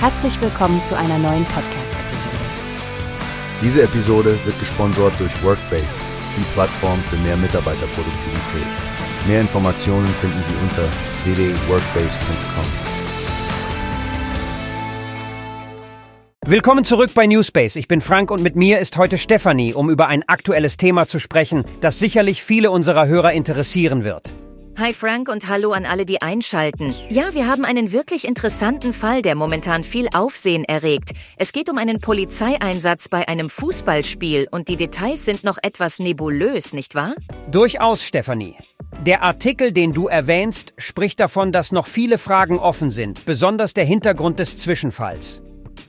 Herzlich willkommen zu einer neuen Podcast-Episode. Diese Episode wird gesponsert durch Workbase, die Plattform für mehr Mitarbeiterproduktivität. Mehr Informationen finden Sie unter www.workbase.com. Willkommen zurück bei Newspace. Ich bin Frank und mit mir ist heute Stefanie, um über ein aktuelles Thema zu sprechen, das sicherlich viele unserer Hörer interessieren wird. Hi Frank und hallo an alle, die einschalten. Ja, wir haben einen wirklich interessanten Fall, der momentan viel Aufsehen erregt. Es geht um einen Polizeieinsatz bei einem Fußballspiel und die Details sind noch etwas nebulös, nicht wahr? Durchaus, Stefanie. Der Artikel, den du erwähnst, spricht davon, dass noch viele Fragen offen sind, besonders der Hintergrund des Zwischenfalls.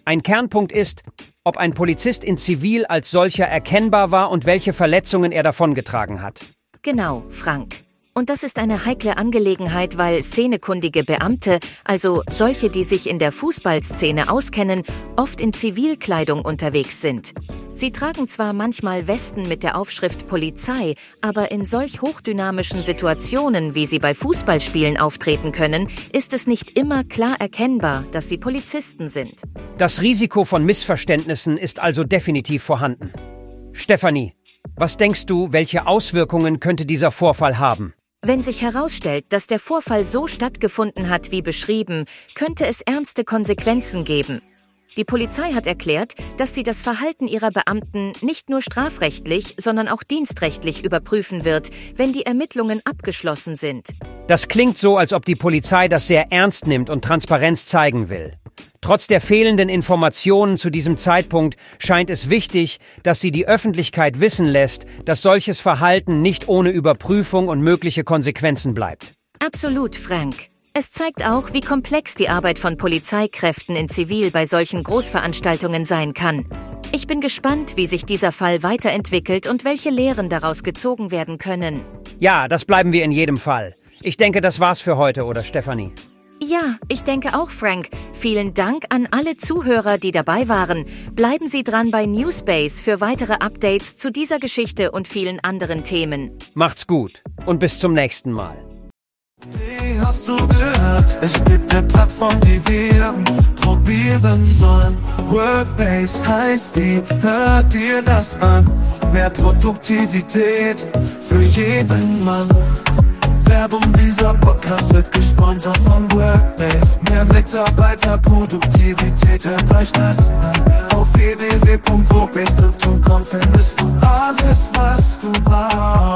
Ein Kernpunkt ist, ob ein Polizist in Zivil als solcher erkennbar war und welche Verletzungen er davongetragen hat. Genau, Frank. Und das ist eine heikle Angelegenheit, weil szenekundige Beamte, also solche, die sich in der Fußballszene auskennen, oft in Zivilkleidung unterwegs sind. Sie tragen zwar manchmal Westen mit der Aufschrift Polizei, aber in solch hochdynamischen Situationen, wie sie bei Fußballspielen auftreten können, ist es nicht immer klar erkennbar, dass sie Polizisten sind. Das Risiko von Missverständnissen ist also definitiv vorhanden. Stefanie, was denkst du, welche Auswirkungen könnte dieser Vorfall haben? Wenn sich herausstellt, dass der Vorfall so stattgefunden hat wie beschrieben, könnte es ernste Konsequenzen geben. Die Polizei hat erklärt, dass sie das Verhalten ihrer Beamten nicht nur strafrechtlich, sondern auch dienstrechtlich überprüfen wird, wenn die Ermittlungen abgeschlossen sind. Das klingt so, als ob die Polizei das sehr ernst nimmt und Transparenz zeigen will. Trotz der fehlenden Informationen zu diesem Zeitpunkt scheint es wichtig, dass sie die Öffentlichkeit wissen lässt, dass solches Verhalten nicht ohne Überprüfung und mögliche Konsequenzen bleibt. Absolut, Frank. Es zeigt auch, wie komplex die Arbeit von Polizeikräften in Zivil bei solchen Großveranstaltungen sein kann. Ich bin gespannt, wie sich dieser Fall weiterentwickelt und welche Lehren daraus gezogen werden können. Ja, das bleiben wir in jedem Fall. Ich denke, das war's für heute, oder Stefanie? Ja, ich denke auch, Frank. Vielen Dank an alle Zuhörer, die dabei waren. Bleiben Sie dran bei Newspace für weitere Updates zu dieser Geschichte und vielen anderen Themen. Macht's gut und bis zum nächsten Mal. Wie hast du gehört? Es gibt eine Plattform, die wir probieren sollen. Workbase heißt die, hört dir das an. Mehr Produktivität für jeden Mann. Werbung, dieser Podcast wird gesponsert von Workbase. Mehr Mitarbeiterproduktivität, hört euch das an. Auf www.workbase.com findest du alles, was du brauchst.